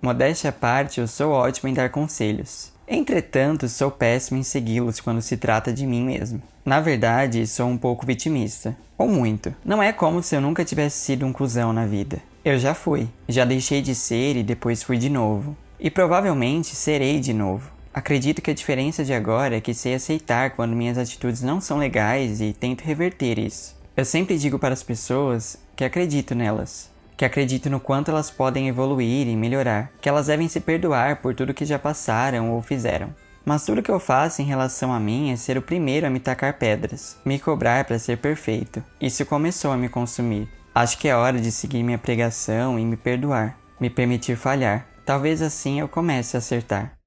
Modéstia à parte, eu sou ótimo em dar conselhos. Entretanto, sou péssimo em segui-los quando se trata de mim mesmo. Na verdade, sou um pouco vitimista. Ou muito. Não é como se eu nunca tivesse sido um cuzão na vida. Eu já fui. Já deixei de ser e depois fui de novo. E provavelmente serei de novo. Acredito que a diferença de agora é que sei aceitar quando minhas atitudes não são legais e tento reverter isso. Eu sempre digo para as pessoas que acredito nelas, que acredito no quanto elas podem evoluir e melhorar, que elas devem se perdoar por tudo que já passaram ou fizeram. Mas tudo que eu faço em relação a mim é ser o primeiro a me tacar pedras, me cobrar para ser perfeito. Isso começou a me consumir. Acho que é hora de seguir minha pregação e me perdoar, me permitir falhar. Talvez assim eu comece a acertar.